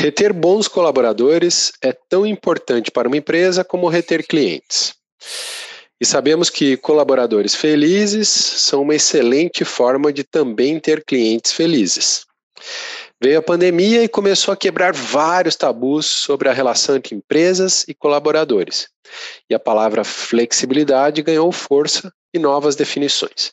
Reter bons colaboradores é tão importante para uma empresa como reter clientes. E sabemos que colaboradores felizes são uma excelente forma de também ter clientes felizes. Veio a pandemia e começou a quebrar vários tabus sobre a relação entre empresas e colaboradores. E a palavra flexibilidade ganhou força e novas definições.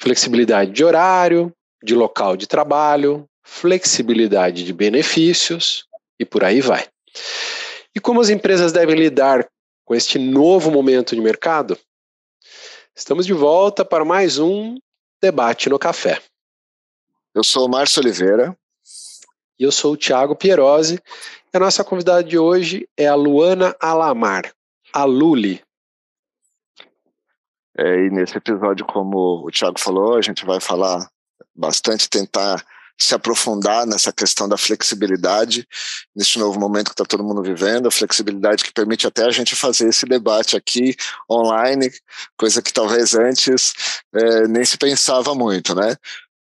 Flexibilidade de horário, de local de trabalho, flexibilidade de benefícios e por aí vai. E como as empresas devem lidar com este novo momento de mercado? Estamos de volta para mais um debate no café. Eu sou o Márcio Oliveira. E eu sou o Thiago Pierosi. E a nossa convidada de hoje é a Luana Alamar, a Luli. É, e nesse episódio, como o Thiago falou, a gente vai falar bastante, tentar se aprofundar nessa questão da flexibilidade, nesse novo momento que está todo mundo vivendo, a flexibilidade que permite até a gente fazer esse debate aqui online, coisa que talvez antes é, nem se pensava muito, né?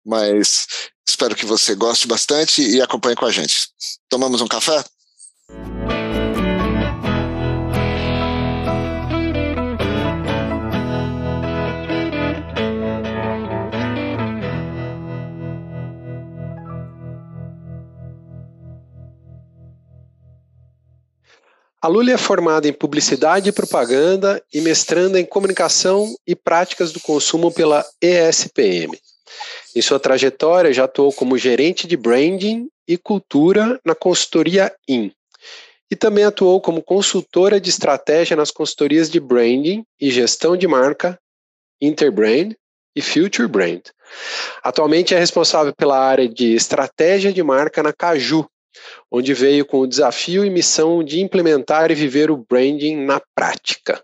Mas espero que você goste bastante e acompanhe com a gente. Tomamos um café? A Luli é formada em Publicidade e Propaganda e mestranda em Comunicação e Práticas do Consumo pela ESPM. Em sua trajetória, já atuou como gerente de branding e cultura na consultoria IN. E também atuou como consultora de estratégia nas consultorias de branding e gestão de marca Interbrand e Future Brand. Atualmente é responsável pela área de estratégia de marca na Caju, onde veio com o desafio e missão de implementar e viver o branding na prática.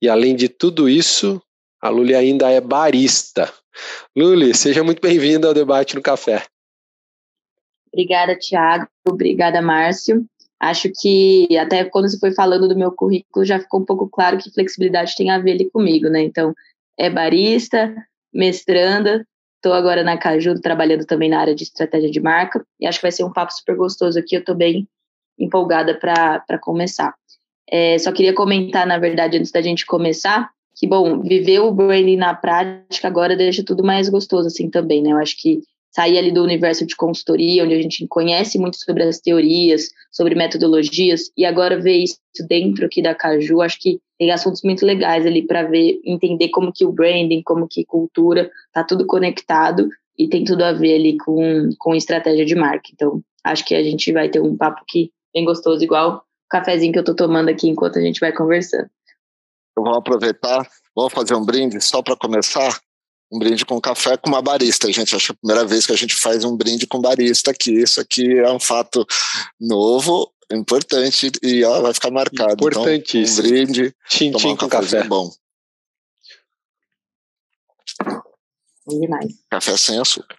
E além de tudo isso, a Luli ainda é barista. Luli, seja muito bem-vinda ao debate no café. Obrigada, Tiago. Obrigada, Márcio. Acho que até quando você foi falando do meu currículo já ficou um pouco claro que flexibilidade tem a ver ali comigo, né? Então, é barista, mestranda, Estou agora na Caju, trabalhando também na área de estratégia de marca, e acho que vai ser um papo super gostoso aqui. Eu estou bem empolgada para começar. É, só queria comentar, na verdade, antes da gente começar, que, bom, viver o branding na prática agora deixa tudo mais gostoso, assim, também, né? Eu acho que sair ali do universo de consultoria, onde a gente conhece muito sobre as teorias, sobre metodologias, e agora ver isso dentro aqui da Caju, acho que tem assuntos muito legais ali para ver, entender como que o branding, como que cultura, tá tudo conectado e tem tudo a ver ali com, com estratégia de marca. Então, acho que a gente vai ter um papo aqui bem gostoso, igual o cafezinho que eu tô tomando aqui enquanto a gente vai conversando. Eu vou aproveitar, vamos fazer um brinde só para começar um brinde com café com uma barista. Gente, acho que é a primeira vez que a gente faz um brinde com barista aqui. Isso aqui é um fato novo, importante e ó, vai ficar marcado. Importantíssimo. Então, um brinde, tchim, tchim um com café. bom. Demais. Café sem açúcar.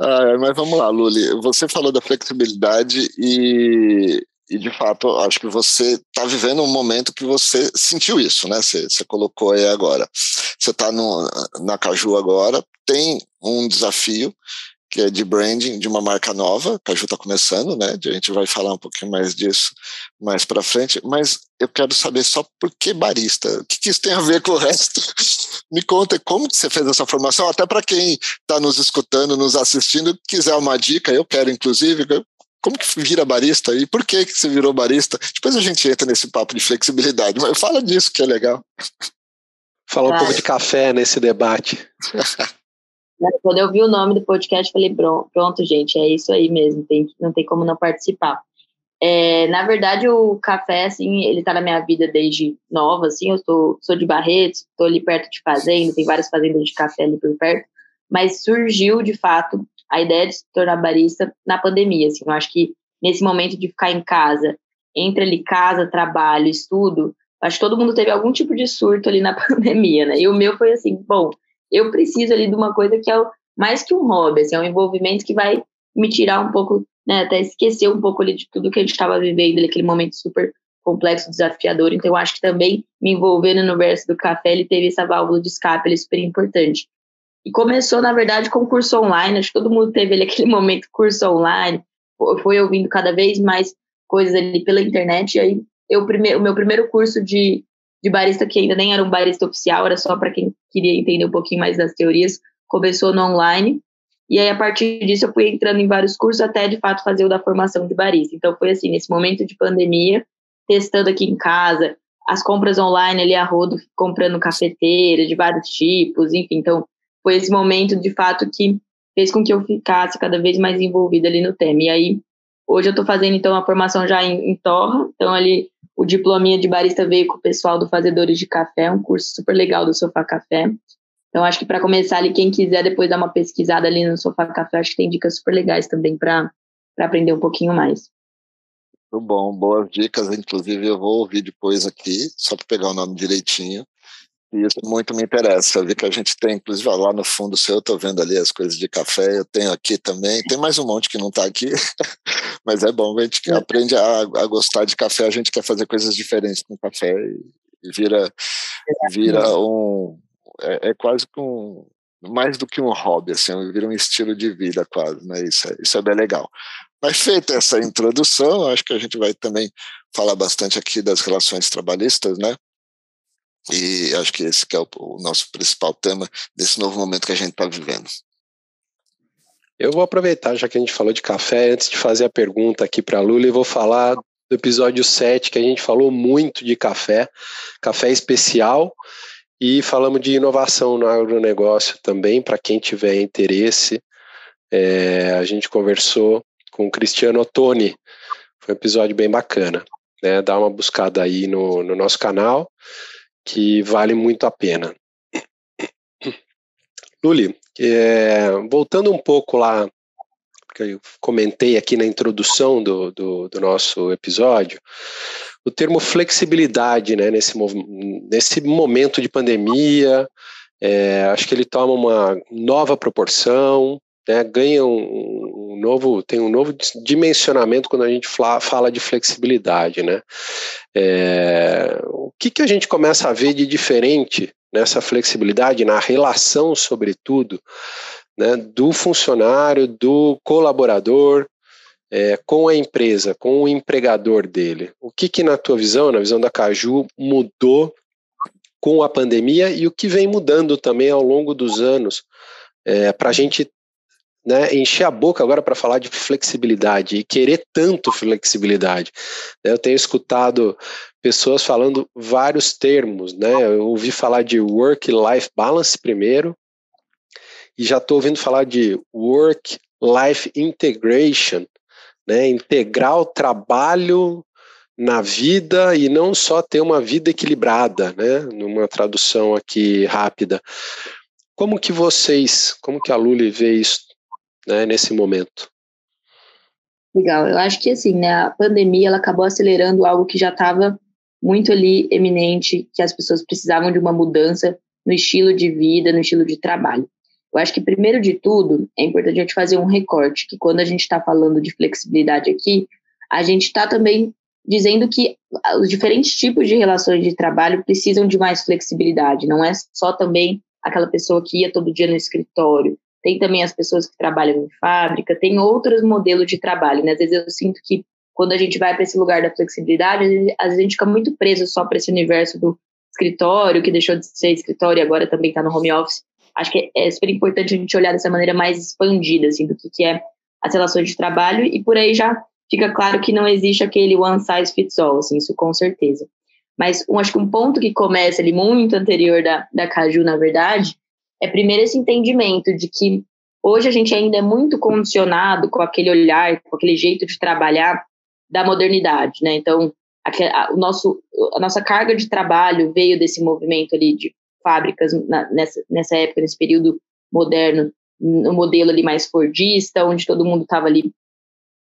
ah, mas vamos lá, Luli. Você falou da flexibilidade e e de fato, acho que você está vivendo um momento que você sentiu isso, né? Você, você colocou aí agora. Você está na Caju agora, tem um desafio que é de branding de uma marca nova. A Caju está começando, né? A gente vai falar um pouquinho mais disso mais para frente. Mas eu quero saber só por que barista? O que, que isso tem a ver com o resto? Me conta como que você fez essa formação, até para quem está nos escutando, nos assistindo, quiser uma dica, eu quero inclusive, como que vira barista e por que que você virou barista? Depois a gente entra nesse papo de flexibilidade, mas fala disso que é legal. Fala um pouco de café nesse debate. Quando eu vi o nome do podcast, falei, pronto, gente, é isso aí mesmo, tem, não tem como não participar. É, na verdade, o café, assim, ele tá na minha vida desde nova, assim, eu tô, sou de Barretos, tô ali perto de fazenda, tem várias fazendas de café ali por perto, mas surgiu, de fato, a ideia de se tornar barista na pandemia. Assim, eu acho que nesse momento de ficar em casa, entre ali casa, trabalho, estudo, acho que todo mundo teve algum tipo de surto ali na pandemia, né? E o meu foi assim, bom, eu preciso ali de uma coisa que é mais que um hobby, assim, é um envolvimento que vai me tirar um pouco, né, até esquecer um pouco ali de tudo que a gente estava vivendo, naquele momento super complexo, desafiador. Então, eu acho que também me envolvendo no verso do café, ele teve essa válvula de escape, ele é super importante. E começou, na verdade, com curso online. Acho que todo mundo teve ali aquele momento curso online, foi ouvindo cada vez mais coisas ali pela internet. E aí, eu, o meu primeiro curso de, de barista, que ainda nem era um barista oficial, era só para quem queria entender um pouquinho mais das teorias, começou no online. E aí, a partir disso, eu fui entrando em vários cursos até, de fato, fazer o da formação de barista. Então, foi assim, nesse momento de pandemia, testando aqui em casa, as compras online ali a rodo, comprando cafeteira de vários tipos, enfim. Então, foi esse momento, de fato, que fez com que eu ficasse cada vez mais envolvida ali no tema. E aí, hoje eu estou fazendo, então, a formação já em, em Torra. Então, ali, o diplominha de barista veio com o pessoal do Fazedores de Café, um curso super legal do Sofá Café. Então, acho que para começar ali, quem quiser depois dar uma pesquisada ali no Sofá Café, acho que tem dicas super legais também para aprender um pouquinho mais. Muito bom, boas dicas. Inclusive, eu vou ouvir depois aqui, só para pegar o nome direitinho. Isso muito me interessa. Eu vi que a gente tem, inclusive, lá no fundo seu, eu estou vendo ali as coisas de café, eu tenho aqui também. Tem mais um monte que não está aqui, mas é bom, a gente que aprende a, a, gostar de café, a gente quer fazer coisas diferentes com café e, vira, vira um, é, é quase que um, mais do que um hobby, assim, vira um estilo de vida quase, né? Isso é, isso é bem legal. Mas feita essa introdução, acho que a gente vai também falar bastante aqui das relações trabalhistas, né? E acho que esse que é o, o nosso principal tema desse novo momento que a gente está vivendo. Eu vou aproveitar, já que a gente falou de café, antes de fazer a pergunta aqui para a Lula, e vou falar do episódio 7, que a gente falou muito de café, café especial, e falamos de inovação no agronegócio também, para quem tiver interesse. É, a gente conversou com o Cristiano Ottoni, foi um episódio bem bacana. Né? Dá uma buscada aí no, no nosso canal, que vale muito a pena. Luli, é, voltando um pouco lá, que eu comentei aqui na introdução do, do, do nosso episódio, o termo flexibilidade, né, nesse, nesse momento de pandemia, é, acho que ele toma uma nova proporção, né, ganha um, novo, tem um novo dimensionamento quando a gente fala, de flexibilidade, né? É, o que, que a gente começa a ver de diferente nessa flexibilidade, na relação, sobretudo, né, do funcionário, do colaborador, é, com a empresa, com o empregador dele. O que, que, na tua visão, na visão da Caju, mudou com a pandemia e o que vem mudando também ao longo dos anos é, para a gente né, encher a boca agora para falar de flexibilidade e querer tanto flexibilidade. Eu tenho escutado pessoas falando vários termos, né? Eu ouvi falar de work-life balance primeiro e já estou ouvindo falar de work-life integration, né? Integrar o trabalho na vida e não só ter uma vida equilibrada, né? Numa tradução aqui rápida. Como que vocês, como que a Luli vê isso né, nesse momento? Legal, eu acho que assim, né, a pandemia ela acabou acelerando algo que já estava muito ali eminente, que as pessoas precisavam de uma mudança no estilo de vida, no estilo de trabalho. Eu acho que, primeiro de tudo, é importante a gente fazer um recorte, que quando a gente está falando de flexibilidade aqui, a gente está também dizendo que os diferentes tipos de relações de trabalho precisam de mais flexibilidade, não é só também aquela pessoa que ia todo dia no escritório, tem também as pessoas que trabalham em fábrica, tem outros modelos de trabalho, né? Às vezes eu sinto que quando a gente vai para esse lugar da flexibilidade, às vezes a gente fica muito preso só para esse universo do escritório, que deixou de ser escritório e agora também está no home office. Acho que é super importante a gente olhar dessa maneira mais expandida, assim, do que, que é as relações de trabalho, e por aí já fica claro que não existe aquele one size fits all, assim, isso com certeza. Mas um, acho que um ponto que começa ali muito anterior da, da Caju, na verdade, é primeiro esse entendimento de que hoje a gente ainda é muito condicionado com aquele olhar, com aquele jeito de trabalhar da modernidade, né? Então, a, o nosso, a nossa carga de trabalho veio desse movimento ali de fábricas na, nessa, nessa época, nesse período moderno, no modelo ali mais fordista, onde todo mundo estava ali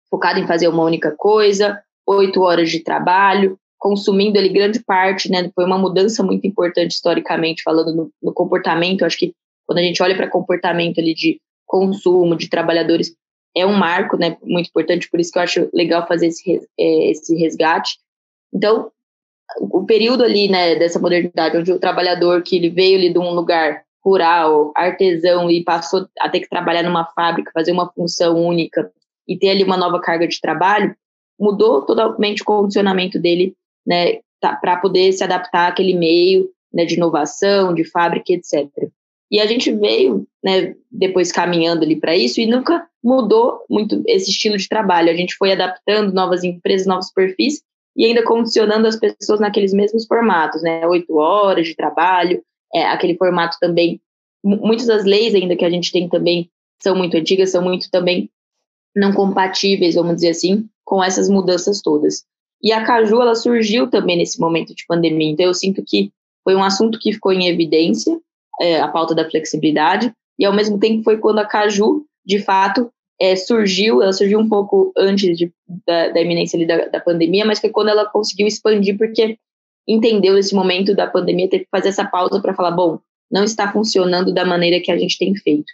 focado em fazer uma única coisa, oito horas de trabalho, consumindo ali grande parte, né? Foi uma mudança muito importante historicamente, falando no, no comportamento. Acho que quando a gente olha para comportamento ali de consumo de trabalhadores, é um marco, né, muito importante, por isso que eu acho legal fazer esse, é, esse resgate. Então, o período ali, né, dessa modernidade, onde o trabalhador que ele veio ali de um lugar rural, artesão e passou a ter que trabalhar numa fábrica, fazer uma função única e ter ali uma nova carga de trabalho, mudou totalmente o condicionamento dele, né, tá, para poder se adaptar àquele meio, né, de inovação, de fábrica, etc. E a gente veio, né, depois caminhando ali para isso e nunca mudou muito esse estilo de trabalho. A gente foi adaptando novas empresas, novos perfis e ainda condicionando as pessoas naqueles mesmos formatos, né, oito horas de trabalho, é, aquele formato também. Muitas das leis ainda que a gente tem também são muito antigas, são muito também não compatíveis, vamos dizer assim, com essas mudanças todas. E a Caju, ela surgiu também nesse momento de pandemia, então eu sinto que foi um assunto que ficou em evidência, é, a pauta da flexibilidade, e ao mesmo tempo foi quando a Caju, de fato, é, surgiu, ela surgiu um pouco antes de, da, da iminência da, da pandemia, mas foi quando ela conseguiu expandir, porque entendeu esse momento da pandemia, teve que fazer essa pausa para falar, bom, não está funcionando da maneira que a gente tem feito.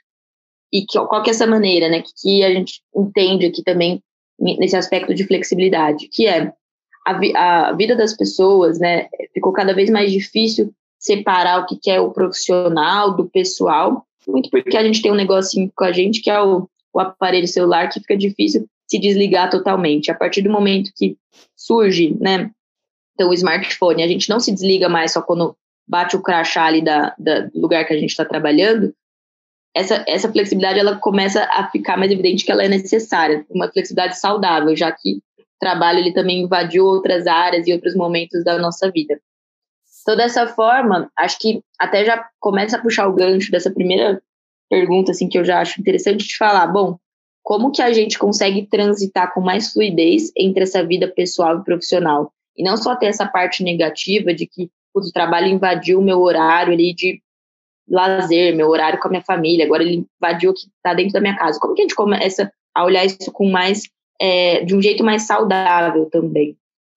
E que, qual que é essa maneira, né, que, que a gente entende aqui também nesse aspecto de flexibilidade, que é a, vi, a vida das pessoas, né, ficou cada vez mais difícil separar o que, é o profissional do pessoal, muito porque a gente tem um negocinho com a gente que é o, o aparelho celular que fica difícil se desligar totalmente. A partir do momento que surge, né, então, o smartphone, a gente não se desliga mais só quando bate o crachá ali da, da do lugar que a gente está trabalhando. Essa, essa flexibilidade ela começa a ficar mais evidente que ela é necessária, uma flexibilidade saudável, já que o trabalho ele também invadiu outras áreas e outros momentos da nossa vida. Então, dessa forma, acho que até já começa a puxar o gancho dessa primeira pergunta, assim, que eu já acho interessante de falar. Bom, como que a gente consegue transitar com mais fluidez entre essa vida pessoal e profissional? E não só ter essa parte negativa de que o trabalho invadiu o meu horário ali de lazer, meu horário com a minha família, agora ele invadiu o que está dentro da minha casa. Como que a gente começa a olhar isso com mais, é, de um jeito mais saudável também?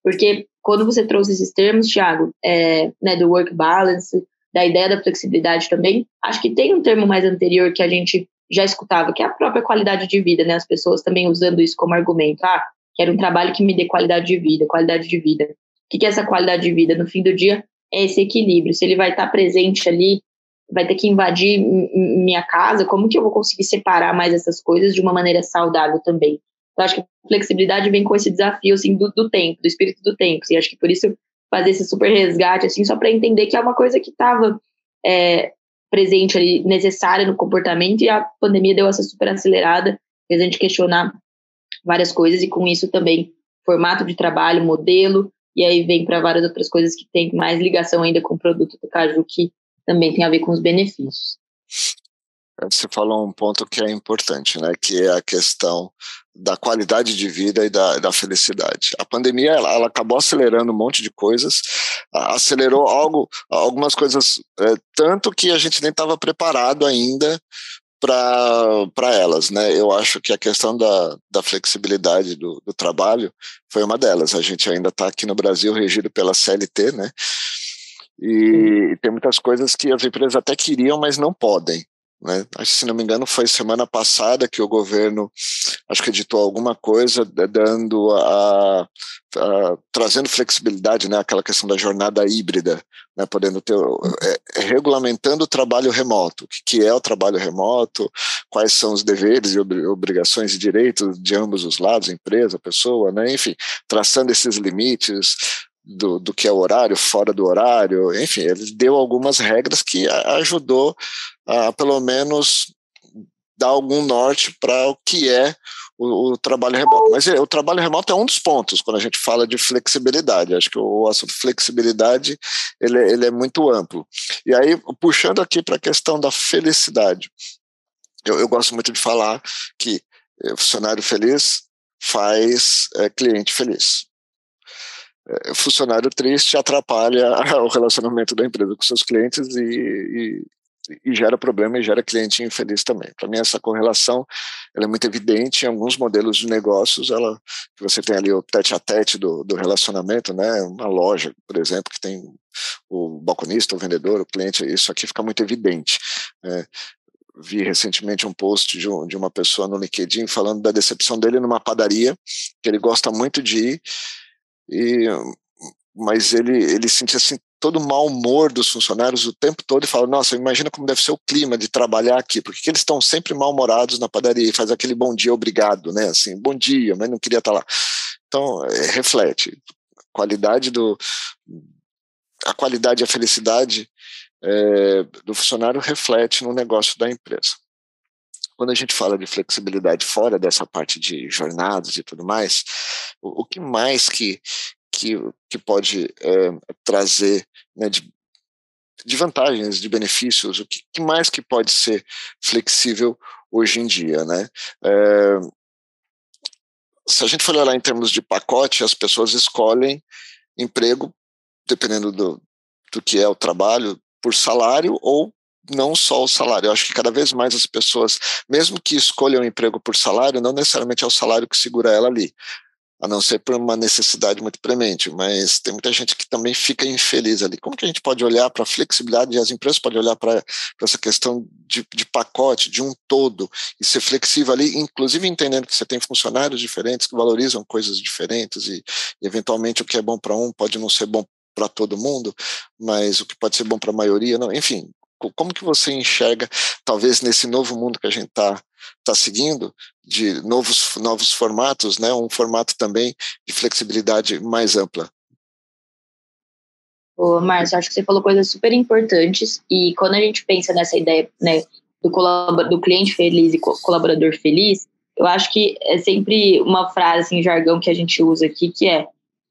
Porque quando você trouxe esses termos, Thiago, é, né, do work balance, da ideia da flexibilidade também, acho que tem um termo mais anterior que a gente já escutava, que é a própria qualidade de vida, né? As pessoas também usando isso como argumento. Ah, Quero um trabalho que me dê qualidade de vida, qualidade de vida. O que é essa qualidade de vida? No fim do dia, é esse equilíbrio. Se ele vai estar presente ali, vai ter que invadir minha casa, como que eu vou conseguir separar mais essas coisas de uma maneira saudável também? Eu acho que a flexibilidade vem com esse desafio, assim, do, do tempo, do espírito do tempo. E acho que por isso fazer esse super resgate, assim, só para entender que é uma coisa que estava é, presente ali, necessária no comportamento, e a pandemia deu essa super acelerada, fez a gente questionar várias coisas, e com isso também formato de trabalho, modelo, e aí vem para várias outras coisas que tem mais ligação ainda com o produto do Caju, que também tem a ver com os benefícios. Você falou um ponto que é importante, né? Que é a questão da qualidade de vida e da, da felicidade. A pandemia ela, ela, acabou acelerando um monte de coisas, acelerou algo, algumas coisas é, tanto que a gente nem estava preparado ainda para elas, né? Eu acho que a questão da, da flexibilidade do, do trabalho foi uma delas. A gente ainda está aqui no Brasil regido pela CLT, né? E, e tem muitas coisas que as empresas até queriam, mas não podem. Né? Se não me engano, foi semana passada que o governo, acho que editou alguma coisa dando a, a trazendo flexibilidade, né? Aquela questão da jornada híbrida, né? Podendo ter, é, é, regulamentando o trabalho remoto, o que, que, é o trabalho remoto, quais são os deveres e obrigações e direitos de ambos os lados, empresa, pessoa, né? Enfim, traçando esses limites, do, do que é o horário, fora do horário, enfim, ele deu algumas regras que ajudou pelo menos, dar algum norte para o que é o, o, trabalho remoto. Mas é, o trabalho remoto é um dos pontos quando a gente fala de flexibilidade. Acho que o assunto flexibilidade ele, ele é muito amplo. E aí, puxando aqui para a questão da felicidade, eu, eu, gosto muito de falar que eh, funcionário feliz faz é, cliente feliz. É, funcionário triste atrapalha o relacionamento da empresa com seus clientes e, e, gera problema e gera cliente infeliz também. Para mim essa correlação ela é muito evidente em alguns modelos de negócios, ela você tem ali o tete a tete do, do relacionamento, né? Uma loja, por exemplo, que tem o balconista, o vendedor, o cliente, isso aqui fica muito evidente. Né? vi recentemente um post de, um, de, uma pessoa no LinkedIn falando da decepção dele numa padaria, que ele gosta muito de ir, e mas ele, ele sentia assim, todo o mau humor dos funcionários o tempo todo e fala, nossa, imagina como deve ser o clima de trabalhar aqui, porque eles estão sempre mal-humorados na padaria e faz aquele bom dia, obrigado, né, assim, bom dia, mas não queria estar lá. Então, é, reflete, qualidade do, a qualidade e a felicidade é, do funcionário reflete no negócio da empresa. Quando a gente fala de flexibilidade fora dessa parte de jornadas e tudo mais, o, o que mais que, que, que pode é, trazer né, de, de vantagens, de benefícios, o que, que, mais que pode ser flexível hoje em dia, né? É, se a gente for olhar em termos de pacote, as pessoas escolhem emprego, dependendo do, do que é o trabalho, por salário ou não só o salário. Eu acho que cada vez mais as pessoas, mesmo que escolham emprego por salário, não necessariamente é o salário que segura ela ali a não ser por uma necessidade muito premente, mas tem muita gente que também fica infeliz ali. Como que a gente pode olhar para a flexibilidade e as empresas podem olhar para essa questão de, de, pacote, de um todo, e ser flexível ali, inclusive entendendo que você tem funcionários diferentes que valorizam coisas diferentes e, e eventualmente o que é bom para um pode não ser bom para todo mundo, mas o que pode ser bom para a maioria, não. Enfim, como que você enxerga, talvez nesse novo mundo que a gente está tá seguindo, de novos, novos formatos, né, um formato também de flexibilidade mais ampla? Ô, Márcio, acho que você falou coisas super importantes e quando a gente pensa nessa ideia né, do, do cliente feliz e colaborador feliz, eu acho que é sempre uma frase, assim, jargão que a gente usa aqui, que é,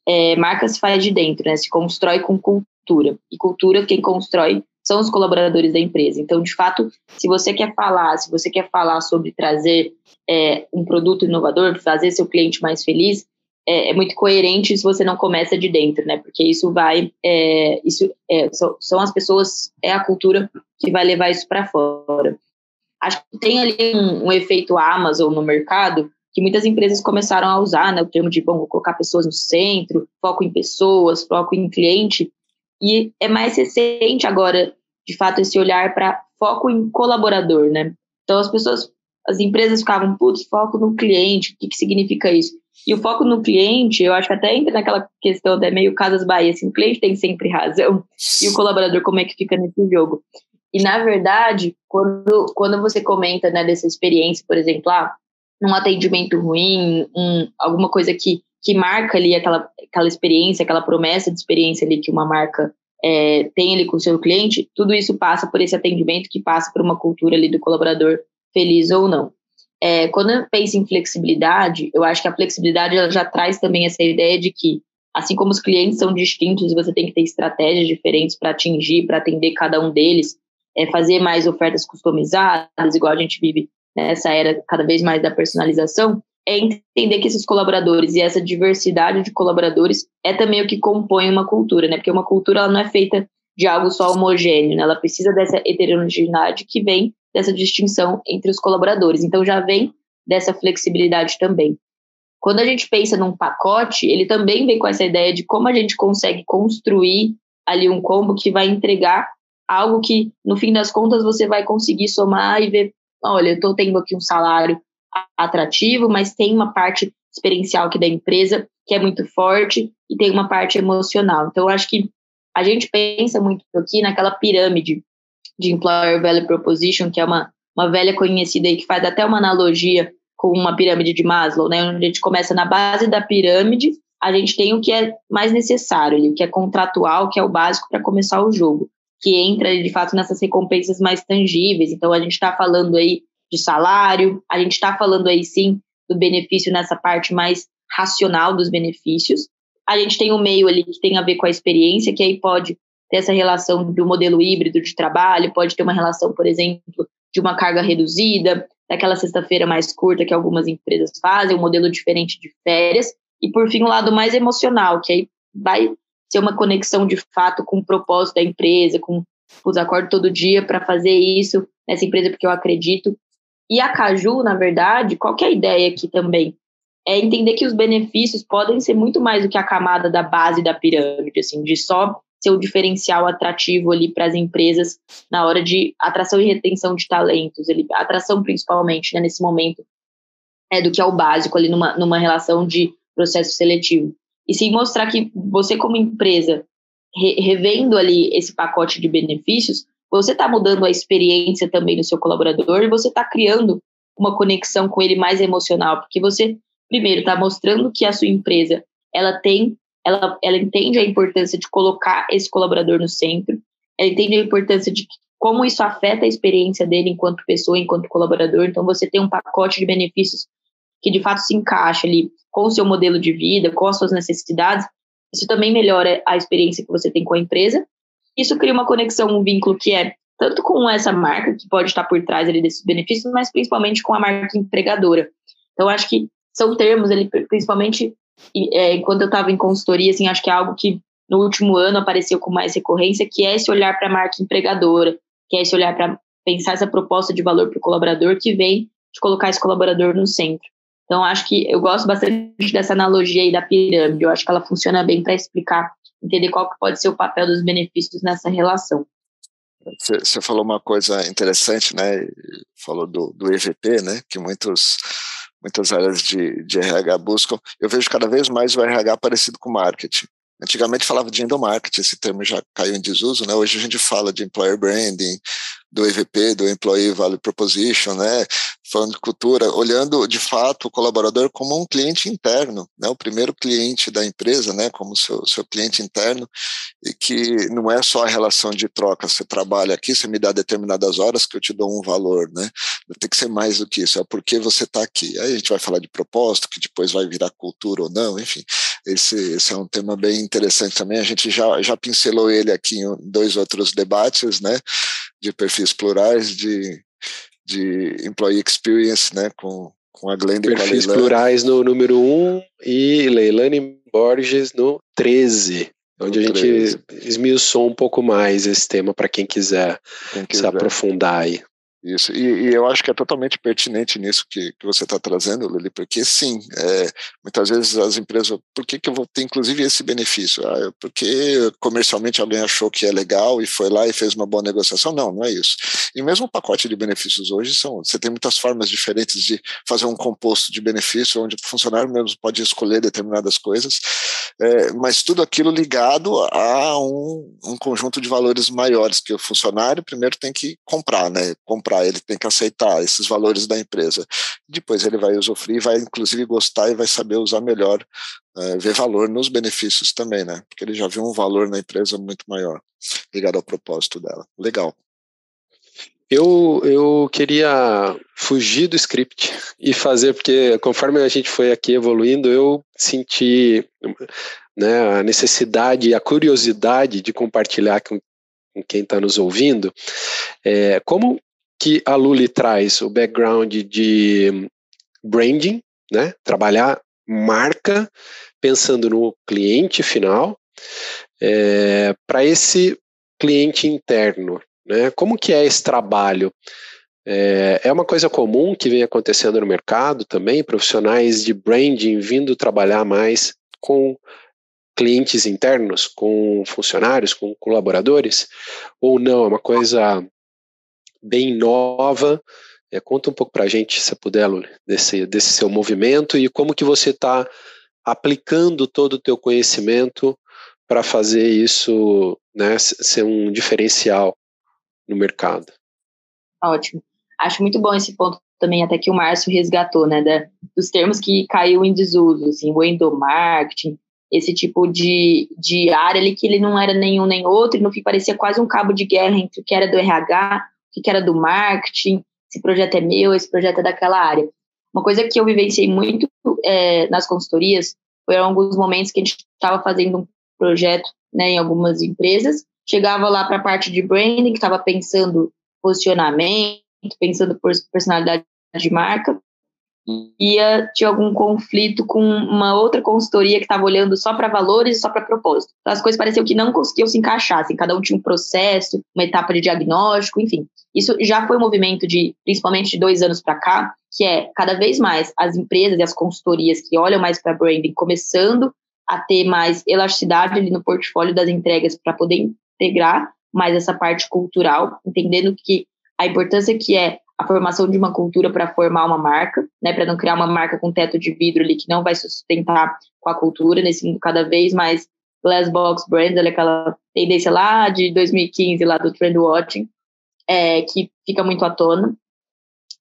é marca se faz de dentro, né, se constrói com cultura. E cultura, quem constrói são os colaboradores da empresa. Então, de fato, se você quer falar, se você quer falar sobre trazer é, um produto inovador, fazer seu cliente mais feliz, é, é, muito coerente se você não começa de dentro, né? Porque isso vai, é, isso é, são, são, as pessoas, é a cultura que vai levar isso para fora. Acho que tem ali um, um, efeito Amazon no mercado que muitas empresas começaram a usar, né? O termo de, bom, vou colocar pessoas no centro, foco em pessoas, foco em cliente, e é mais recente agora, de fato, esse olhar para foco em colaborador, né? Então as pessoas, as empresas ficavam, putz, foco no cliente, o que, que significa isso? E o foco no cliente, eu acho que até entra naquela questão até meio Casas Bahia, assim, o cliente tem sempre razão, e o colaborador como é que fica nesse jogo. E, na verdade, quando, quando você comenta né, dessa experiência, por exemplo, ah, um atendimento ruim, um, alguma coisa que que marca ali aquela, aquela experiência, aquela promessa de experiência ali que uma marca é, tem ali com o seu cliente, tudo isso passa por esse atendimento que passa por uma cultura ali do colaborador feliz ou não. É, quando eu penso em flexibilidade, eu acho que a flexibilidade já traz também essa ideia de que, assim como os clientes são distintos, você tem que ter estratégias diferentes para atingir, para atender cada um deles, é, fazer mais ofertas customizadas, igual a gente vive nessa era cada vez mais da personalização, é entender que esses colaboradores e essa diversidade de colaboradores é também o que compõe uma cultura, né? Porque uma cultura ela não é feita de algo só homogêneo, né? Ela precisa dessa heterogeneidade que vem dessa distinção entre os colaboradores. Então já vem dessa flexibilidade também. Quando a gente pensa num pacote, ele também vem com essa ideia de como a gente consegue construir ali um combo que vai entregar algo que, no fim das contas, você vai conseguir somar e ver, olha, eu estou tendo aqui um salário atrativo, mas tem uma parte experiencial aqui da empresa que é muito forte e tem uma parte emocional. Então, eu acho que a gente pensa muito aqui naquela pirâmide de Employer Value Proposition, que é uma, uma velha conhecida aí que faz até uma analogia com uma pirâmide de Maslow, né? Onde a gente começa na base da pirâmide, a gente tem o que é mais necessário, o que é contratual, que é o básico para começar o jogo, que entra de fato nessas recompensas mais tangíveis. Então, a gente está falando aí de salário. A gente está falando aí sim do benefício nessa parte mais racional dos benefícios. A gente tem um meio ali que tem a ver com a experiência, que aí pode ter essa relação do modelo híbrido de trabalho, pode ter uma relação, por exemplo, de uma carga reduzida, daquela sexta-feira mais curta que algumas empresas fazem, um modelo diferente de férias, e por fim o lado mais emocional, que aí vai ser uma conexão de fato com o propósito da empresa, com os acordos todo dia para fazer isso nessa empresa porque eu acredito e a Caju, na verdade, qual é a ideia aqui também? É entender que os benefícios podem ser muito mais do que a camada da base da pirâmide, assim, de só ser o diferencial atrativo ali para as empresas na hora de atração e retenção de talentos, ele, atração principalmente, né, nesse momento, é do que é o básico ali numa, numa relação de processo seletivo. e sim mostrar que você, como empresa, re, revendo ali esse pacote de benefícios, você está mudando a experiência também do seu colaborador e você está criando uma conexão com ele mais emocional, porque você, primeiro, está mostrando que a sua empresa ela tem, ela, ela entende a importância de colocar esse colaborador no centro, ela entende a importância de como isso afeta a experiência dele enquanto pessoa, enquanto colaborador. Então, você tem um pacote de benefícios que de fato se encaixa ali com o seu modelo de vida, com as suas necessidades. Isso também melhora a experiência que você tem com a empresa. Isso cria uma conexão, um vínculo que é tanto com essa marca, que pode estar por trás ali desses benefícios, mas principalmente com a marca empregadora. Então, acho que são termos, ele, principalmente é, quando eu estava em consultoria, assim, acho que é algo que no último ano apareceu com mais recorrência, que é esse olhar para a marca empregadora, que é esse olhar para pensar essa proposta de valor para o colaborador que vem de colocar esse colaborador no centro. Então, acho que eu gosto bastante dessa analogia aí da pirâmide. Eu acho que ela funciona bem para explicar, entender qual que pode ser o papel dos benefícios nessa relação. Você falou uma coisa interessante, né? Falou do, do EVP, né? Que muitos, muitas áreas de, de RH buscam. Eu vejo cada vez mais o RH parecido com marketing. Antigamente falava de endomarketing, esse termo já caiu em desuso, né? Hoje a gente fala de employer branding, do EVP, do Employee Value Proposition, né? Falando de cultura, olhando de fato o colaborador como um cliente interno, né? O primeiro cliente da empresa, né? Como seu, seu cliente interno, e que não é só a relação de troca, você trabalha aqui, você me dá determinadas horas que eu te dou um valor, né? Tem que ser mais do que isso, é porque você está aqui. Aí a gente vai falar de propósito, que depois vai virar cultura ou não, enfim. Esse, esse é um tema bem interessante também. A gente já, já pincelou ele aqui em dois outros debates, né? De perfis plurais, de, de employee experience, né? Com, com a Glenda Perfis e com a plurais no número 1 um, e Leilani Borges no 13 onde a gente esmiuçou um pouco mais esse tema para quem quiser, quem quiser se aprofundar aí. Isso, e, e, eu acho que é totalmente pertinente nisso que, que você está trazendo, Lili, porque sim, é, muitas vezes as empresas, por que, que eu vou ter inclusive esse benefício? Ah, porque comercialmente alguém achou que é legal e foi lá e fez uma boa negociação? Não, não é isso. E mesmo o pacote de benefícios hoje são, você tem muitas formas diferentes de fazer um composto de benefício, onde o funcionário mesmo pode escolher determinadas coisas, é, mas tudo aquilo ligado a um, um conjunto de valores maiores que o funcionário primeiro tem que comprar, né? Comprar ele tem que aceitar esses valores da empresa. Depois ele vai usufruir, vai inclusive gostar e vai saber usar melhor, é, ver valor nos benefícios também, né? Porque ele já viu um valor na empresa muito maior, ligado ao propósito dela. Legal. Eu, eu queria fugir do script e fazer, porque conforme a gente foi aqui evoluindo, eu senti né, a necessidade, a curiosidade de compartilhar com, com quem está nos ouvindo, é, como que a Luli traz o background de branding, né? Trabalhar marca pensando no cliente final é, para esse cliente interno, né? Como que é esse trabalho? É, é uma coisa comum que vem acontecendo no mercado também, profissionais de branding vindo trabalhar mais com clientes internos, com funcionários, com colaboradores, ou não? É uma coisa bem nova. É, conta um pouco para a gente, se puder, Luli, desse, desse seu movimento e como que você está aplicando todo o teu conhecimento para fazer isso né, ser um diferencial no mercado. Ótimo. Acho muito bom esse ponto também, até que o Márcio resgatou, né, da, dos termos que caiu em desuso, assim, o endomarketing, esse tipo de, de área ali que ele não era nenhum nem outro, e no fim parecia quase um cabo de guerra entre o que era do RH que, que era do marketing, esse projeto é meu, esse projeto é daquela área. Uma coisa que eu vivenciei muito é, nas consultorias foram alguns momentos que a gente estava fazendo um projeto né, em algumas empresas, chegava lá para a parte de branding, que estava pensando posicionamento, pensando por personalidade de marca, ia tinha algum conflito com uma outra consultoria que estava olhando só para valores e só para propósito. Então, as coisas pareciam que não conseguiam se encaixar, assim, cada um tinha um processo, uma etapa de diagnóstico, enfim. Isso já foi um movimento de, principalmente de dois anos para cá, que é cada vez mais as empresas e as consultorias que olham mais para branding começando a ter mais elasticidade ali no portfólio das entregas para poder integrar mais essa parte cultural, entendendo que a importância que é a formação de uma cultura para formar uma marca, né, para não criar uma marca com teto de vidro ali que não vai sustentar com a cultura, nesse cada vez mais glass box brand, aquela tendência lá de 2015 lá do trend watching, é, que fica muito à tona.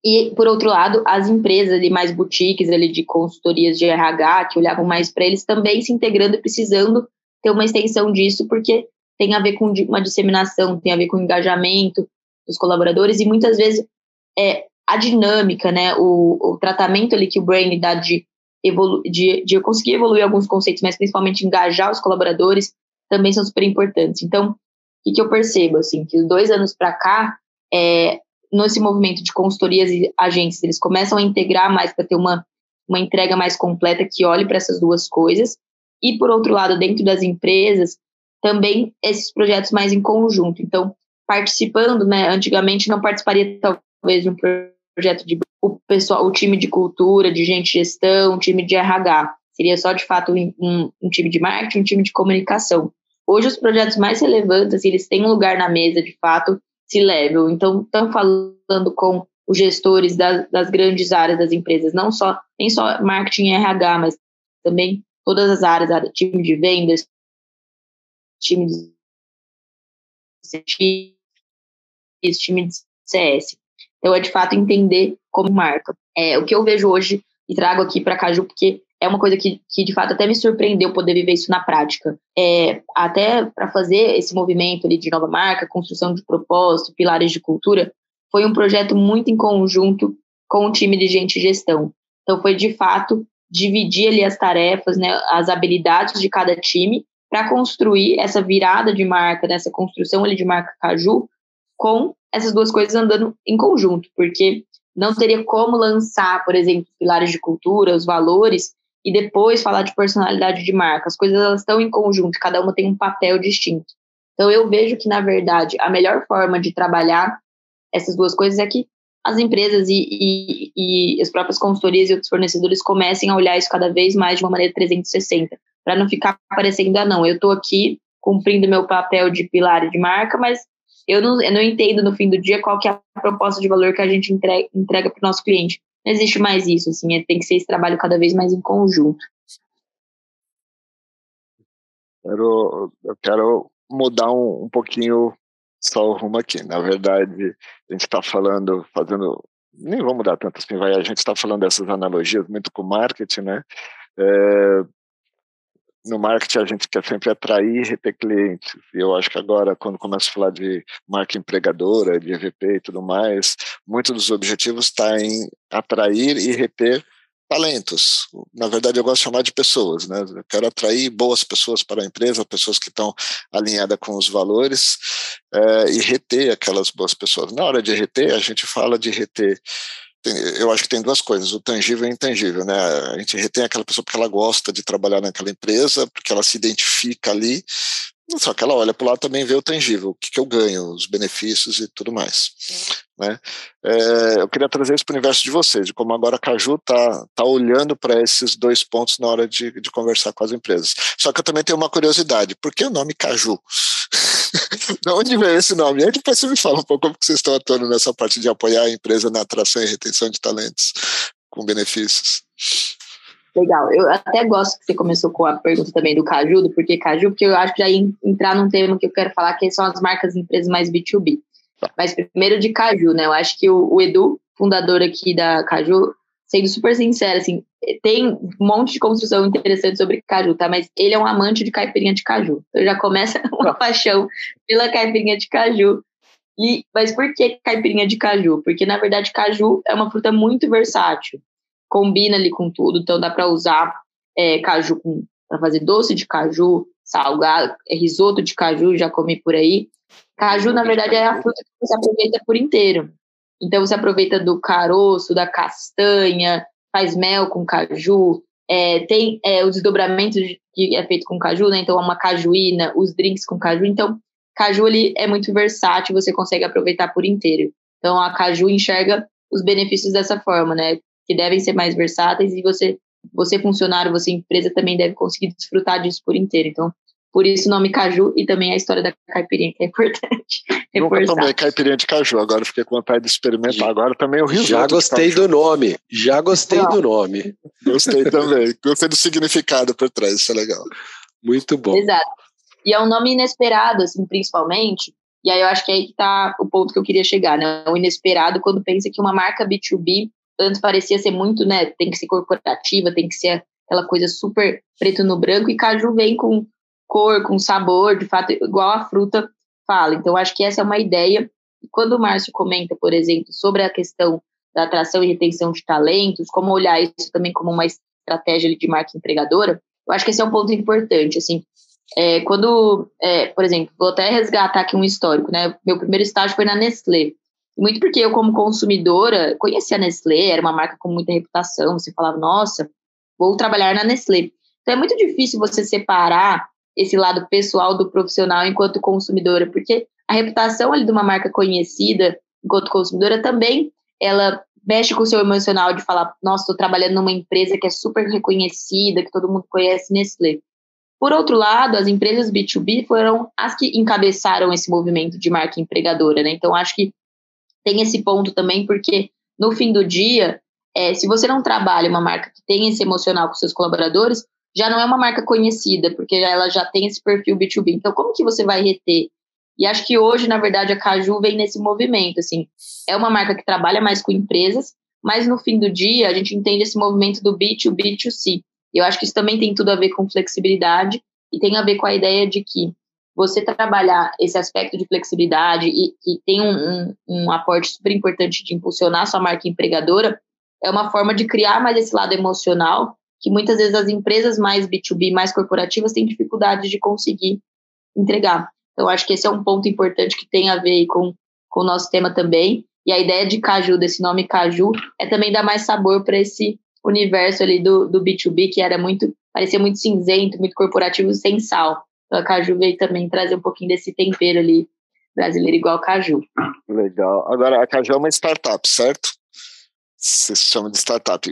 E por outro lado, as empresas ali mais boutiques ali de consultorias de RH que olhavam mais para eles também se integrando e precisando ter uma extensão disso, porque tem a ver com uma disseminação, tem a ver com engajamento dos colaboradores e muitas vezes é, a dinâmica, né, o, o tratamento ali que o Brain dá de, evolu de, de conseguir evoluir alguns conceitos, mas principalmente engajar os colaboradores, também são super importantes. Então, o que, que eu percebo, assim, que dois anos para cá, é, nesse movimento de consultorias e agências, eles começam a integrar mais para ter uma, uma entrega mais completa que olhe para essas duas coisas. E, por outro lado, dentro das empresas, também esses projetos mais em conjunto. Então, participando, né, antigamente não participaria talvez um projeto de o pessoal, o time de cultura, de gente de gestão, um time de RH. Seria só de fato um, um time de marketing, um time de comunicação. Hoje os projetos mais relevantes, eles têm um lugar na mesa de fato, se level. Então, estão falando com os gestores das, das, grandes áreas das empresas, não só nem só marketing e RH, mas também todas as áreas, time de vendas, time de time de CS. Então, é de fato entender como marca. É, o que eu vejo hoje e trago aqui para Caju, porque é uma coisa que, que de fato até me surpreendeu poder viver isso na prática. É, até para fazer esse movimento ali de nova marca, construção de propósito, pilares de cultura, foi um projeto muito em conjunto com o time de gente e gestão. Então, foi de fato dividir ali as tarefas, né, as habilidades de cada time para construir essa virada de marca, nessa construção ali de marca Caju, com essas duas coisas andando em conjunto, porque não teria como lançar, por exemplo, pilares de cultura, os valores, e depois falar de personalidade de marca. As coisas elas estão em conjunto, cada uma tem um papel distinto. Então eu vejo que, na verdade, a melhor forma de trabalhar essas duas coisas é que as empresas e, e, e as próprias consultorias e outros fornecedores comecem a olhar isso cada vez mais de uma maneira 360, para não ficar parecendo, ah, não, eu estou aqui cumprindo meu papel de pilar de marca, mas eu não, eu não entendo no fim do dia qual que é a proposta de valor que a gente entrega, entrega para o nosso cliente. Não existe mais isso, assim, é, tem que ser esse trabalho cada vez mais em conjunto. Quero, eu quero mudar um, um pouquinho só o rumo aqui. Na verdade, a gente está falando, fazendo, nem vou mudar tanto assim, vai, a gente está falando dessas analogias muito com marketing, né? É, no marketing a gente quer sempre atrair e reter clientes. E eu acho que agora, quando começa a falar de marca empregadora, de EVP e tudo mais, muitos dos objetivos está em atrair e reter talentos. Na verdade, eu gosto de chamar de pessoas, né? Eu quero atrair boas pessoas para a empresa, pessoas que estão alinhadas com os valores é, e reter aquelas boas pessoas. Na hora de reter, a gente fala de reter eu acho que tem duas coisas, o tangível e o intangível, né? A gente retém aquela pessoa porque ela gosta de trabalhar naquela empresa, porque ela se identifica ali, só que ela olha para o lado também vê o tangível, o que, que eu ganho, os benefícios e tudo mais. Né? É, eu queria trazer isso para o universo de vocês, de como agora a Caju está tá olhando para esses dois pontos na hora de, de conversar com as empresas. Só que eu também tenho uma curiosidade, por que o nome Caju? de onde veio esse nome? E aí depois você me fala um pouco como vocês estão atuando nessa parte de apoiar a empresa na atração e retenção de talentos com benefícios. Legal. Eu até gosto que você começou com a pergunta também do Caju, do porquê Caju, porque eu acho que já ia entrar num tema que eu quero falar, que são as marcas e empresas mais B2B. Tá. Mas primeiro de Caju, né? Eu acho que o, o Edu, fundador aqui da Caju, sendo super sincero, assim, tem um monte de construção interessante sobre caju, tá? Mas ele é um amante de caipirinha de caju. Então já começa uma paixão pela caipirinha de caju. E, mas por que caipirinha de caju? Porque, na verdade, caju é uma fruta muito versátil combina ali com tudo, então dá para usar é, caju para fazer doce de caju, salgado, é, risoto de caju, já comi por aí. Caju, na verdade, é a fruta que você aproveita por inteiro. Então você aproveita do caroço, da castanha, faz mel com caju, é, tem é, os desdobramentos que é feito com caju, né? Então, uma cajuína, os drinks com caju. Então, caju ele é muito versátil, você consegue aproveitar por inteiro. Então, a caju enxerga os benefícios dessa forma, né? que devem ser mais versáteis e você, você funcionário, você empresa também deve conseguir desfrutar disso por inteiro. Então, por isso o nome Caju e também a história da caipirinha, que é importante. Nunca tomei caipirinha de caju, agora fiquei com vontade de experimentar. Agora também o risoto. Já gostei do nome, já gostei Não. do nome. Gostei também, gostei do significado por trás, isso é legal. Muito bom. Exato. E é um nome inesperado, assim, principalmente, e aí eu acho que é aí que tá o ponto que eu queria chegar, né? O inesperado quando pensa que uma marca B2B antes parecia ser muito, né? Tem que ser corporativa, tem que ser aquela coisa super preto no branco, e caju vem com cor, com sabor, de fato, igual a fruta fala. Então, acho que essa é uma ideia. Quando o Márcio comenta, por exemplo, sobre a questão da atração e retenção de talentos, como olhar isso também como uma estratégia de marca empregadora, eu acho que esse é um ponto importante. Assim, é, quando, é, por exemplo, vou até resgatar aqui um histórico, né? Meu primeiro estágio foi na Nestlé. Muito porque eu, como consumidora, conhecia a Nestlé, era uma marca com muita reputação. Você falava, nossa, vou trabalhar na Nestlé. Então é muito difícil você separar esse lado pessoal do profissional enquanto consumidora, porque a reputação ali de uma marca conhecida enquanto consumidora também ela mexe com o seu emocional de falar, nossa, estou trabalhando numa empresa que é super reconhecida, que todo mundo conhece Nestlé. Por outro lado, as empresas B2B foram as que encabeçaram esse movimento de marca empregadora, né? Então, acho que tem esse ponto também, porque no fim do dia, é, se você não trabalha uma marca que tem esse emocional com seus colaboradores, já não é uma marca conhecida, porque ela já tem esse perfil B2B. Então, como que você vai reter? E acho que hoje, na verdade, a Caju vem nesse movimento, assim, é uma marca que trabalha mais com empresas, mas no fim do dia, a gente entende esse movimento do B2B2C, eu acho que isso também tem tudo a ver com flexibilidade e tem a ver com a ideia de que você trabalhar esse aspecto de flexibilidade e que tem um, um, um aporte super importante de impulsionar sua marca empregadora é uma forma de criar mais esse lado emocional que muitas vezes as empresas mais B2B, mais corporativas, têm dificuldade de conseguir entregar. Então, acho que esse é um ponto importante que tem a ver com, com o nosso tema também. E a ideia de Caju, desse nome Caju, é também dar mais sabor para esse universo ali do, do B2B, que era muito, parecia muito cinzento, muito corporativo, sem sal. Então a Caju veio também trazer um pouquinho desse tempero ali brasileiro igual Caju. Legal. Agora, a Caju é uma startup, certo? Se chama de startup.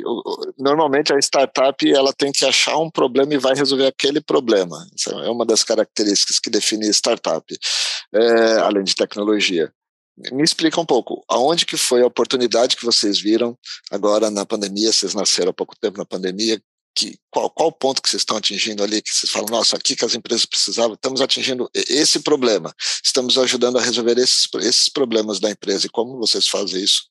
Normalmente a startup ela tem que achar um problema e vai resolver aquele problema. É uma das características que define startup, é, além de tecnologia. Me explica um pouco, aonde que foi a oportunidade que vocês viram agora na pandemia, vocês nasceram há pouco tempo na pandemia, que, qual, qual ponto que vocês estão atingindo ali, que vocês falam, nossa, aqui que as empresas precisavam, estamos atingindo esse problema, estamos ajudando a resolver esses, esses problemas da empresa, e como vocês fazem isso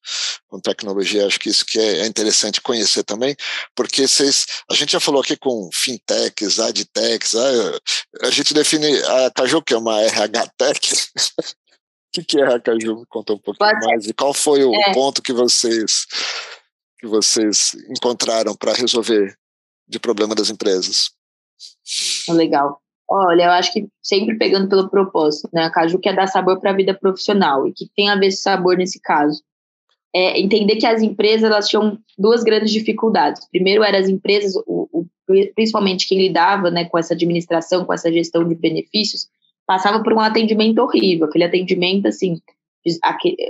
com tecnologia, acho que isso que é, é interessante conhecer também, porque vocês, a gente já falou aqui com fintechs, adtechs, a, a gente define a Caju, que é uma RH tech, que, que é a Caju? Me conta um pouquinho Pode mais. E qual foi o é. ponto que vocês que vocês encontraram para resolver de problema das empresas? Legal. Olha, eu acho que sempre pegando pelo propósito, né? A Caju quer dar sabor para a vida profissional. E que tem a ver esse sabor nesse caso? É entender que as empresas elas tinham duas grandes dificuldades. Primeiro, eram as empresas, o, o, principalmente quem lidava né, com essa administração, com essa gestão de benefícios, passava por um atendimento horrível, aquele atendimento assim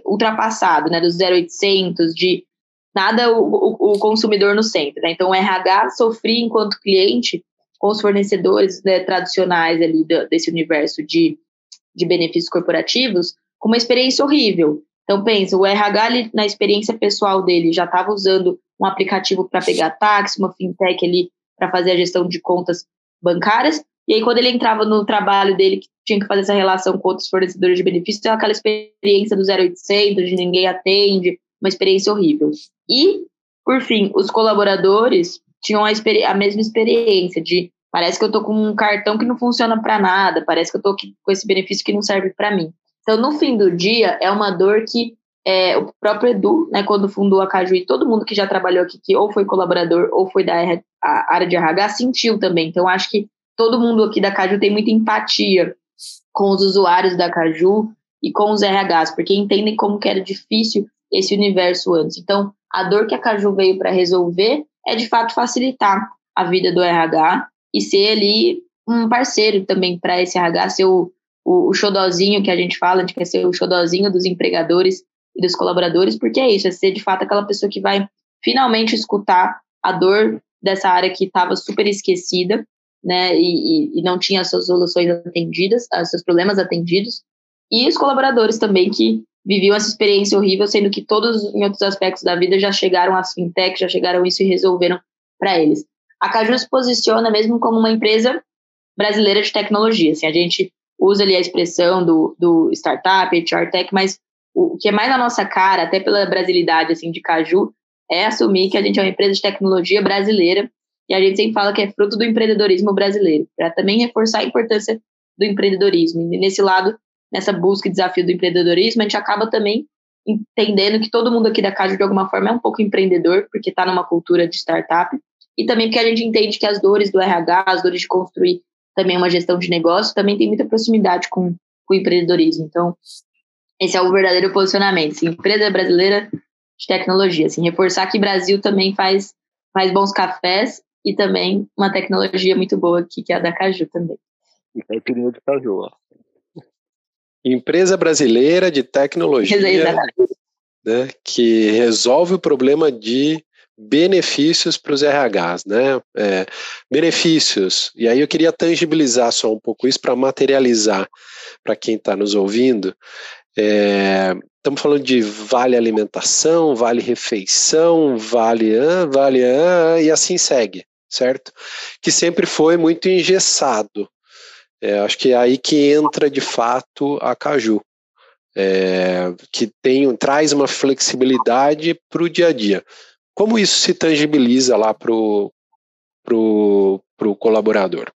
ultrapassado, né, dos 0800, de nada o, o, o consumidor no centro. Né? Então, o RH sofria enquanto cliente com os fornecedores né, tradicionais ali do, desse universo de, de benefícios corporativos com uma experiência horrível. Então, pensa, o RH, ali, na experiência pessoal dele, já estava usando um aplicativo para pegar táxi, uma fintech ali para fazer a gestão de contas bancárias, e aí, quando ele entrava no trabalho dele, que tinha que fazer essa relação com outros fornecedores de benefícios, aquela experiência do 0800, de ninguém atende, uma experiência horrível. E, por fim, os colaboradores tinham a, a mesma experiência de parece que eu tô com um cartão que não funciona para nada, parece que eu tô com esse benefício que não serve para mim. Então, no fim do dia, é uma dor que é, o próprio Edu, né, quando fundou a Cajuí, todo mundo que já trabalhou aqui, que ou foi colaborador ou foi da área de RH, sentiu também. Então, acho que todo mundo aqui da Caju tem muita empatia com os usuários da Caju e com os RHs, porque entendem como que era difícil esse universo antes. Então, a dor que a Caju veio para resolver é de fato facilitar a vida do RH e ser ali um parceiro também para esse RH, ser o, o, o xodozinho que a gente fala, a gente quer ser o xodozinho dos empregadores e dos colaboradores, porque é isso, é ser de fato aquela pessoa que vai finalmente escutar a dor dessa área que estava super esquecida né, e, e, não tinha as suas soluções atendidas, os seus problemas atendidos, e os colaboradores também que viviam essa experiência horrível, sendo que todos em outros aspectos da vida já chegaram às fintech, já chegaram isso e resolveram para eles. A Caju se posiciona mesmo como uma empresa brasileira de tecnologia. Assim, a gente usa ali a expressão do, do startup, HR tech, mas o que é mais na nossa cara, até pela brasilidade assim, de Caju, é assumir que a gente é uma empresa de tecnologia brasileira e a gente sempre fala que é fruto do empreendedorismo brasileiro, para também reforçar a importância do empreendedorismo. E nesse lado, nessa busca e desafio do empreendedorismo, a gente acaba também entendendo que todo mundo aqui da Caju, de alguma forma, é um pouco empreendedor, porque está numa cultura de startup, e também porque a gente entende que as dores do RH, as dores de construir também uma gestão de negócio, também tem muita proximidade com, com o empreendedorismo. Então, esse é o verdadeiro posicionamento. Assim, empresa brasileira de tecnologia. Assim, reforçar que o Brasil também faz, faz bons cafés e também uma tecnologia muito boa aqui, que é a da Caju também. Caipirinha de Caju, ó. Empresa brasileira de tecnologia né, que resolve o problema de benefícios para os RHs, né? É, benefícios. E aí eu queria tangibilizar só um pouco isso para materializar para quem está nos ouvindo. É, estamos falando de vale alimentação, vale refeição, vale ah, vale ah, e assim segue, certo? Que sempre foi muito engessado. É, acho que é aí que entra de fato a Caju. É, que tem, traz uma flexibilidade para o dia a dia. Como isso se tangibiliza lá para o pro, pro colaborador?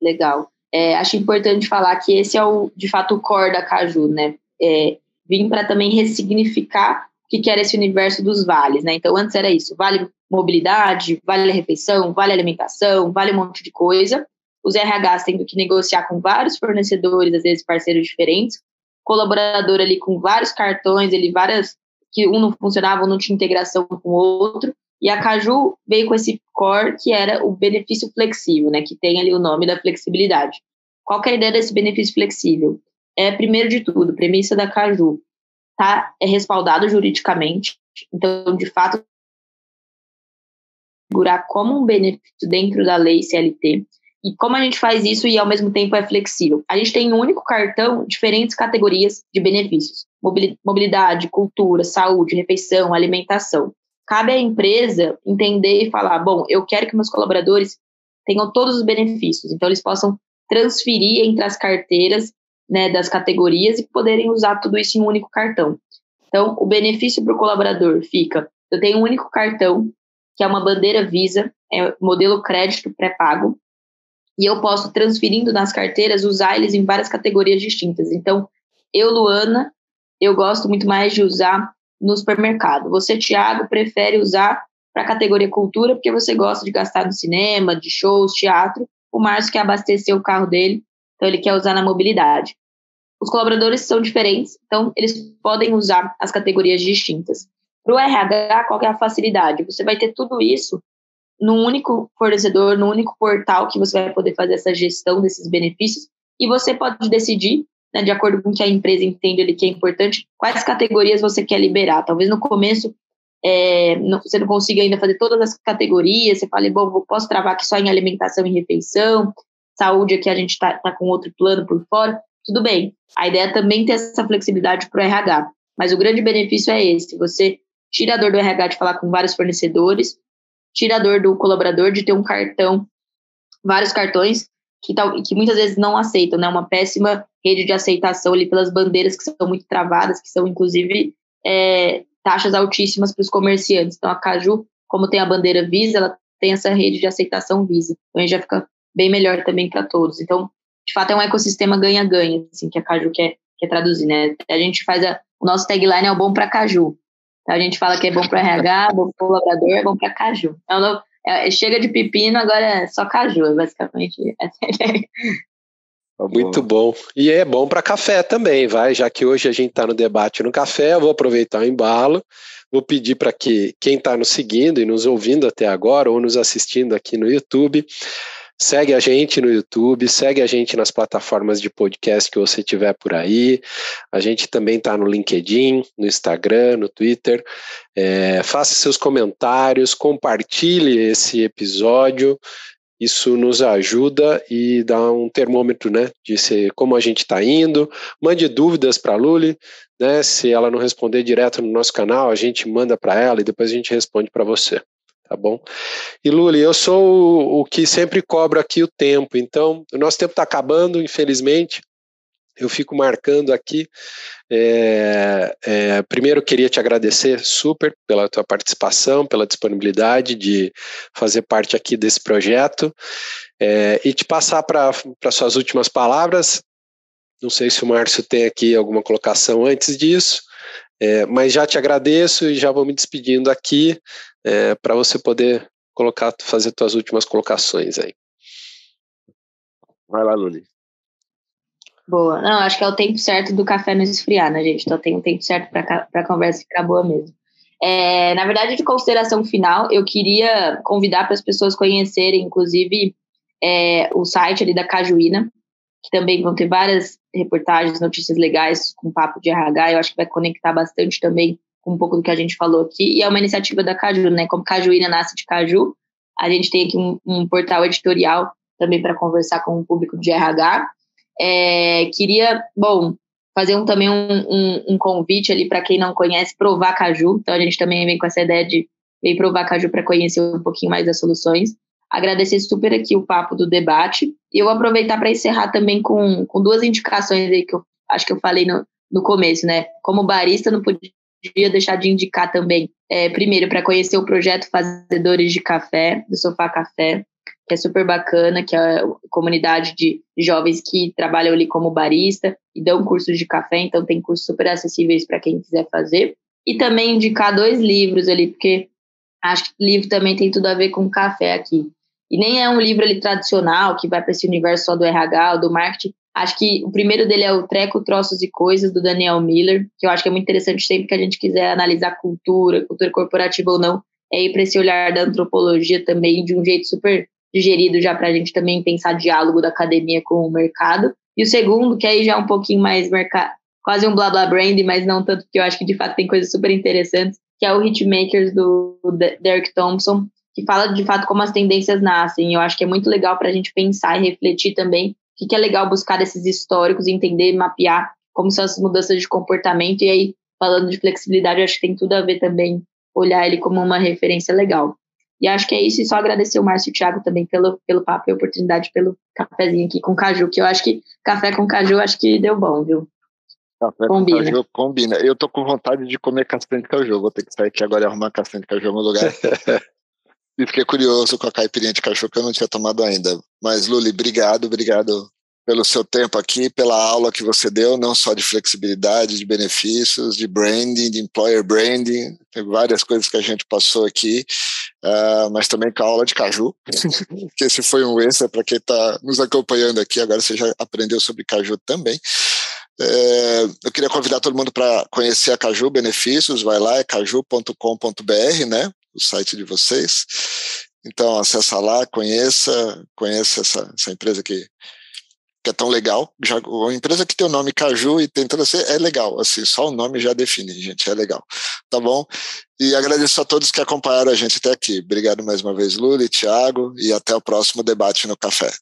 Legal. É, acho importante falar que esse é o, de fato, o core da Caju, né? É, vim para também ressignificar que, que era esse universo dos vales, né? Então, antes era isso, vale mobilidade, vale refeição, vale alimentação, vale um monte de coisa. Os RHs tendo que negociar com vários fornecedores, às vezes parceiros diferentes, colaborador ali com vários cartões, ele várias que um não funcionava, um não tinha integração com o outro. E a Caju veio com esse core que era o benefício flexível, né, que tem ali o nome da flexibilidade. Qual é a ideia desse benefício flexível? É, primeiro de tudo, premissa da Caju, tá, é respaldado juridicamente, então, de fato, figurar como um benefício dentro da lei CLT. E como a gente faz isso e ao mesmo tempo é flexível? A gente tem um único cartão, diferentes categorias de benefícios: mobilidade, cultura, saúde, refeição, alimentação. Cabe à empresa entender e falar: bom, eu quero que meus colaboradores tenham todos os benefícios, então eles possam transferir entre as carteiras né, das categorias e poderem usar tudo isso em um único cartão. Então, o benefício para o colaborador fica: eu tenho um único cartão, que é uma bandeira Visa, é modelo crédito pré-pago, e eu posso, transferindo nas carteiras, usar eles em várias categorias distintas. Então, eu, Luana, eu gosto muito mais de usar no supermercado. Você, Thiago, prefere usar para a categoria cultura porque você gosta de gastar no cinema, de shows, teatro. O Márcio quer abastecer o carro dele, então ele quer usar na mobilidade. Os colaboradores são diferentes, então eles podem usar as categorias distintas. Para o RH, qual é a facilidade? Você vai ter tudo isso num único fornecedor, num único portal que você vai poder fazer essa gestão desses benefícios e você pode decidir, né, de acordo com o que a empresa entende ali que é importante, quais categorias você quer liberar. Talvez no começo é, não, você não consiga ainda fazer todas as categorias, você fale, bom, posso travar aqui só em alimentação e refeição, saúde aqui a gente está tá com outro plano por fora, tudo bem. A ideia é também ter essa flexibilidade para o RH, mas o grande benefício é esse, você tira a dor do RH de falar com vários fornecedores, tira a dor do colaborador de ter um cartão, vários cartões que, tal, que muitas vezes não aceitam, né? Uma péssima rede de aceitação ali pelas bandeiras que são muito travadas, que são inclusive é, taxas altíssimas para os comerciantes. Então a Caju, como tem a bandeira Visa, ela tem essa rede de aceitação Visa. Então aí já fica bem melhor também para todos. Então, de fato, é um ecossistema ganha-ganha, assim, que a Caju quer, quer traduzir, né? A gente faz a, o nosso tagline é o bom para Caju. A gente fala que é bom para RH, bom para o colaborador, é bom para caju. Então, é, chega de pepino, agora é só caju, basicamente. Tá Muito bom. E é bom para café também, vai. Já que hoje a gente está no debate no café, eu vou aproveitar o embalo. Vou pedir para que quem está nos seguindo e nos ouvindo até agora, ou nos assistindo aqui no YouTube, Segue a gente no YouTube, segue a gente nas plataformas de podcast que você tiver por aí. A gente também está no LinkedIn, no Instagram, no Twitter. É, faça seus comentários, compartilhe esse episódio. Isso nos ajuda e dá um termômetro, né, de ser, como a gente está indo. Mande dúvidas para a Luli, né? Se ela não responder direto no nosso canal, a gente manda para ela e depois a gente responde para você tá bom? E Luli, eu sou o, o, que sempre cobro aqui o tempo, então o nosso tempo está acabando, infelizmente. Eu fico marcando aqui. É, é, primeiro, queria te agradecer super pela tua participação, pela disponibilidade de fazer parte aqui desse projeto é, e te passar para suas últimas palavras. Não sei se o Márcio tem aqui alguma colocação antes disso, é, mas já te agradeço e já vou me despedindo aqui é, para você poder colocar, fazer suas últimas colocações aí. Vai lá, Luli. Boa. Não, acho que é o tempo certo do café não esfriar, né, gente? Então tem um tempo certo para a conversa ficar boa mesmo. É, na verdade, de consideração final, eu queria convidar para as pessoas conhecerem, inclusive, é, o site ali da Cajuína, que também vão ter várias reportagens, notícias legais com papo de RH. Eu acho que vai conectar bastante também um pouco do que a gente falou aqui, e é uma iniciativa da Caju, né? Como Cajuína nasce de Caju, a gente tem aqui um, um portal editorial também para conversar com o público de RH. É, queria, bom, fazer um, também um, um, um convite ali para quem não conhece, provar Caju. Então a gente também vem com essa ideia de vem provar Caju para conhecer um pouquinho mais das soluções. Agradecer super aqui o papo do debate. E eu aproveitar para encerrar também com, com duas indicações aí que eu acho que eu falei no, no começo, né? Como barista, não podia podia deixar de indicar também, é, primeiro, para conhecer o projeto Fazedores de Café, do Sofá Café, que é super bacana, que é a comunidade de jovens que trabalham ali como barista e dão cursos de café, então tem cursos super acessíveis para quem quiser fazer. E também indicar dois livros ali, porque acho que livro também tem tudo a ver com café aqui. E nem é um livro ali tradicional, que vai para esse universo só do RH ou do marketing, Acho que o primeiro dele é o Treco, Troços e Coisas, do Daniel Miller, que eu acho que é muito interessante sempre que a gente quiser analisar cultura, cultura corporativa ou não, é ir para esse olhar da antropologia também, de um jeito super digerido já para a gente também pensar diálogo da academia com o mercado. E o segundo, que aí já é um pouquinho mais mercado, quase um blá blá brand, mas não tanto, porque eu acho que de fato tem coisas super interessantes, que é o Hitmakers do Derek Thompson, que fala de fato como as tendências nascem. Eu acho que é muito legal para a gente pensar e refletir também que, que é legal buscar esses históricos, entender, mapear como são as mudanças de comportamento. E aí, falando de flexibilidade, acho que tem tudo a ver também olhar ele como uma referência legal. E acho que é isso, e só agradecer o Márcio e o Thiago também pelo, pelo papo e oportunidade, pelo cafezinho aqui com caju, que eu acho que café com caju acho que deu bom, viu? Café combina. com caju combina. Eu tô com vontade de comer castanha de caju, vou ter que sair aqui agora e arrumar castanha de caju no lugar. E fiquei curioso com a caipirinha de cachorro que eu não tinha tomado ainda. Mas, Luli, obrigado, obrigado pelo seu tempo aqui, pela aula que você deu, não só de flexibilidade, de benefícios, de branding, de employer branding, tem várias coisas que a gente passou aqui, uh, mas também com a aula de caju, que esse foi um extra para quem está nos acompanhando aqui, agora você já aprendeu sobre caju também. É, eu queria convidar todo mundo para conhecer a Caju Benefícios, vai lá, é caju.com.br, né? o site de vocês. Então, acessa lá, conheça, conheça essa, essa empresa que, que é tão legal. Já, uma empresa que tem o nome Caju e tentando ser, é legal. Assim, só o nome já define, gente, é legal. Tá bom? E agradeço a todos que acompanharam a gente até aqui. Obrigado mais uma vez, Lula e Thiago, e até o próximo debate no café.